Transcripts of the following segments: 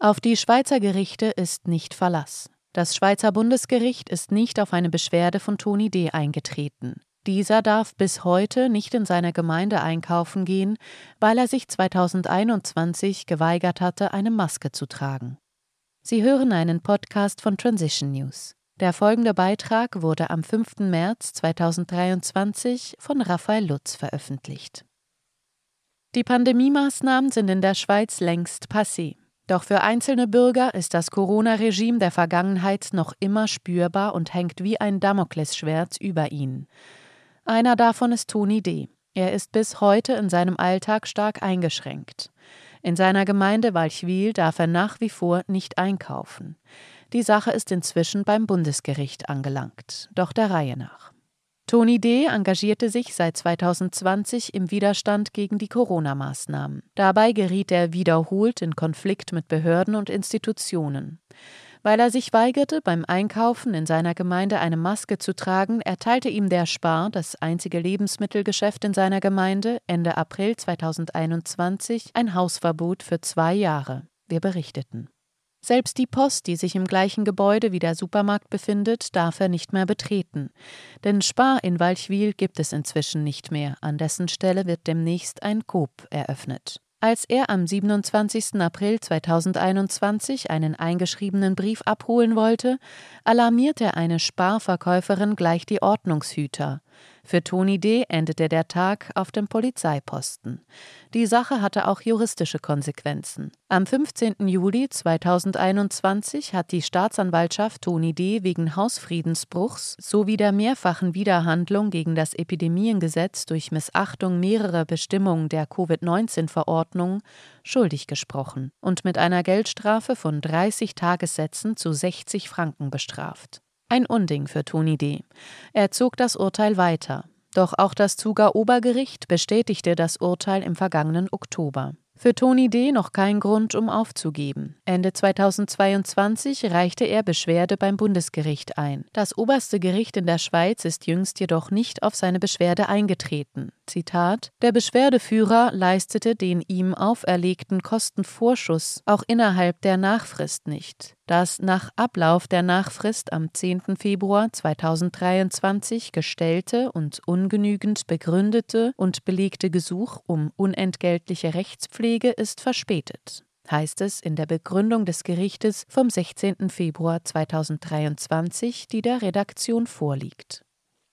Auf die Schweizer Gerichte ist nicht Verlass. Das Schweizer Bundesgericht ist nicht auf eine Beschwerde von Toni D. eingetreten. Dieser darf bis heute nicht in seiner Gemeinde einkaufen gehen, weil er sich 2021 geweigert hatte, eine Maske zu tragen. Sie hören einen Podcast von Transition News. Der folgende Beitrag wurde am 5. März 2023 von Raphael Lutz veröffentlicht. Die Pandemiemaßnahmen sind in der Schweiz längst passé. Doch für einzelne Bürger ist das Corona-Regime der Vergangenheit noch immer spürbar und hängt wie ein Damoklesschwert über ihnen. Einer davon ist Toni D. Er ist bis heute in seinem Alltag stark eingeschränkt. In seiner Gemeinde Walchwil darf er nach wie vor nicht einkaufen. Die Sache ist inzwischen beim Bundesgericht angelangt, doch der Reihe nach. Toni D. engagierte sich seit 2020 im Widerstand gegen die Corona-Maßnahmen. Dabei geriet er wiederholt in Konflikt mit Behörden und Institutionen. Weil er sich weigerte, beim Einkaufen in seiner Gemeinde eine Maske zu tragen, erteilte ihm der Spar, das einzige Lebensmittelgeschäft in seiner Gemeinde, Ende April 2021 ein Hausverbot für zwei Jahre. Wir berichteten. Selbst die Post, die sich im gleichen Gebäude wie der Supermarkt befindet, darf er nicht mehr betreten. Denn Spar in Walchwil gibt es inzwischen nicht mehr, an dessen Stelle wird demnächst ein Coop eröffnet. Als er am 27. April 2021 einen eingeschriebenen Brief abholen wollte, alarmierte eine Sparverkäuferin gleich die Ordnungshüter. Für Toni D. endete der Tag auf dem Polizeiposten. Die Sache hatte auch juristische Konsequenzen. Am 15. Juli 2021 hat die Staatsanwaltschaft Toni D. wegen Hausfriedensbruchs sowie der mehrfachen Widerhandlung gegen das Epidemiengesetz durch Missachtung mehrerer Bestimmungen der Covid-19-Verordnung schuldig gesprochen und mit einer Geldstrafe von 30 Tagessätzen zu 60 Franken bestraft. Ein Unding für Toni D. Er zog das Urteil weiter. Doch auch das Zuger Obergericht bestätigte das Urteil im vergangenen Oktober. Für Toni D. noch kein Grund, um aufzugeben. Ende 2022 reichte er Beschwerde beim Bundesgericht ein. Das oberste Gericht in der Schweiz ist jüngst jedoch nicht auf seine Beschwerde eingetreten. Zitat: Der Beschwerdeführer leistete den ihm auferlegten Kostenvorschuss auch innerhalb der Nachfrist nicht. Das nach Ablauf der Nachfrist am 10. Februar 2023 gestellte und ungenügend begründete und belegte Gesuch um unentgeltliche Rechtspflege ist verspätet heißt es in der Begründung des Gerichtes vom 16. Februar 2023, die der Redaktion vorliegt.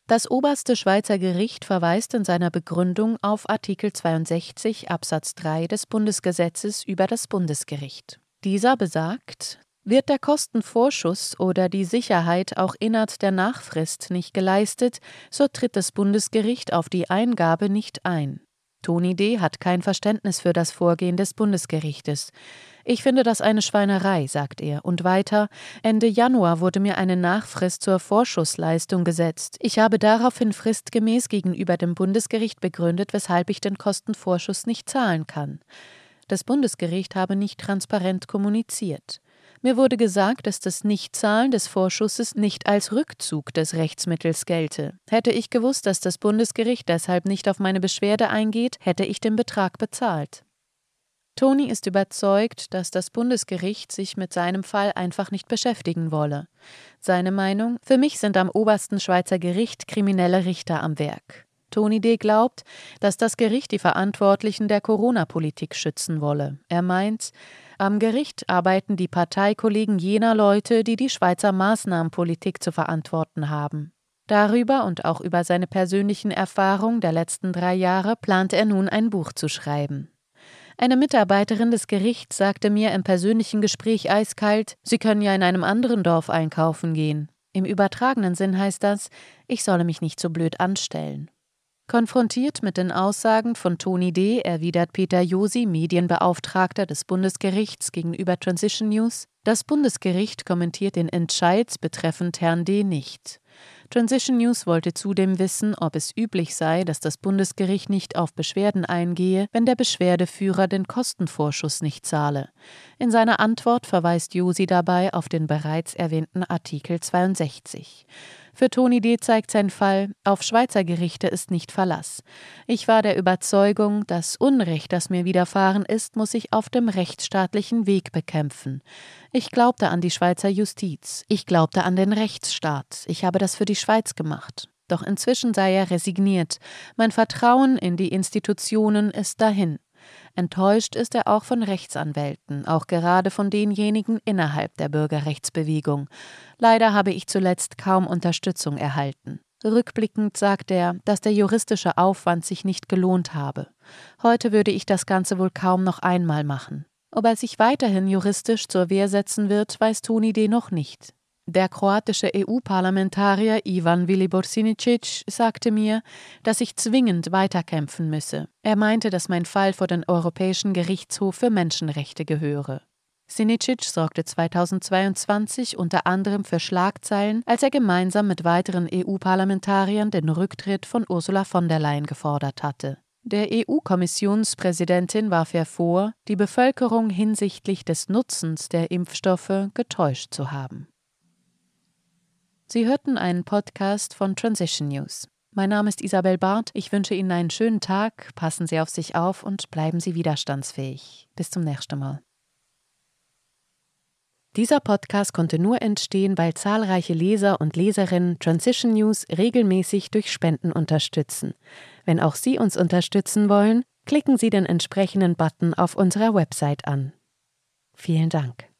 Das oberste Schweizer Gericht verweist in seiner Begründung auf Artikel 62 Absatz 3 des Bundesgesetzes über das Bundesgericht. Dieser besagt, wird der Kostenvorschuss oder die Sicherheit auch innerhalb der Nachfrist nicht geleistet, so tritt das Bundesgericht auf die Eingabe nicht ein. Toni D. hat kein Verständnis für das Vorgehen des Bundesgerichtes. Ich finde das eine Schweinerei, sagt er. Und weiter, Ende Januar wurde mir eine Nachfrist zur Vorschussleistung gesetzt. Ich habe daraufhin fristgemäß gegenüber dem Bundesgericht begründet, weshalb ich den Kostenvorschuss nicht zahlen kann. Das Bundesgericht habe nicht transparent kommuniziert. Mir wurde gesagt, dass das Nichtzahlen des Vorschusses nicht als Rückzug des Rechtsmittels gelte. Hätte ich gewusst, dass das Bundesgericht deshalb nicht auf meine Beschwerde eingeht, hätte ich den Betrag bezahlt. Toni ist überzeugt, dass das Bundesgericht sich mit seinem Fall einfach nicht beschäftigen wolle. Seine Meinung: Für mich sind am obersten Schweizer Gericht kriminelle Richter am Werk. Toni D. glaubt, dass das Gericht die Verantwortlichen der Corona-Politik schützen wolle. Er meint, am Gericht arbeiten die Parteikollegen jener Leute, die die Schweizer Maßnahmenpolitik zu verantworten haben. Darüber und auch über seine persönlichen Erfahrungen der letzten drei Jahre plant er nun ein Buch zu schreiben. Eine Mitarbeiterin des Gerichts sagte mir im persönlichen Gespräch eiskalt, Sie können ja in einem anderen Dorf einkaufen gehen. Im übertragenen Sinn heißt das, ich solle mich nicht so blöd anstellen. Konfrontiert mit den Aussagen von Toni D. erwidert Peter Josi, Medienbeauftragter des Bundesgerichts gegenüber Transition News, das Bundesgericht kommentiert den Entscheid betreffend Herrn D. nicht. Transition News wollte zudem wissen, ob es üblich sei, dass das Bundesgericht nicht auf Beschwerden eingehe, wenn der Beschwerdeführer den Kostenvorschuss nicht zahle. In seiner Antwort verweist Josi dabei auf den bereits erwähnten Artikel 62. Für Toni D. zeigt sein Fall, auf Schweizer Gerichte ist nicht Verlass. Ich war der Überzeugung, das Unrecht, das mir widerfahren ist, muss ich auf dem rechtsstaatlichen Weg bekämpfen. Ich glaubte an die Schweizer Justiz. Ich glaubte an den Rechtsstaat. Ich habe das für die Schweiz gemacht. Doch inzwischen sei er resigniert. Mein Vertrauen in die Institutionen ist dahin. Enttäuscht ist er auch von Rechtsanwälten, auch gerade von denjenigen innerhalb der Bürgerrechtsbewegung. Leider habe ich zuletzt kaum Unterstützung erhalten. Rückblickend sagt er, dass der juristische Aufwand sich nicht gelohnt habe. Heute würde ich das Ganze wohl kaum noch einmal machen. Ob er sich weiterhin juristisch zur Wehr setzen wird, weiß Toni D. noch nicht. Der kroatische EU-Parlamentarier Ivan Viliborsinicic sagte mir, dass ich zwingend weiterkämpfen müsse. Er meinte, dass mein Fall vor den Europäischen Gerichtshof für Menschenrechte gehöre. Sinicic sorgte 2022 unter anderem für Schlagzeilen, als er gemeinsam mit weiteren EU-Parlamentariern den Rücktritt von Ursula von der Leyen gefordert hatte. Der EU-Kommissionspräsidentin warf er vor, die Bevölkerung hinsichtlich des Nutzens der Impfstoffe getäuscht zu haben. Sie hörten einen Podcast von Transition News. Mein Name ist Isabel Barth. Ich wünsche Ihnen einen schönen Tag, passen Sie auf sich auf und bleiben Sie widerstandsfähig. Bis zum nächsten Mal. Dieser Podcast konnte nur entstehen, weil zahlreiche Leser und Leserinnen Transition News regelmäßig durch Spenden unterstützen. Wenn auch Sie uns unterstützen wollen, klicken Sie den entsprechenden Button auf unserer Website an. Vielen Dank.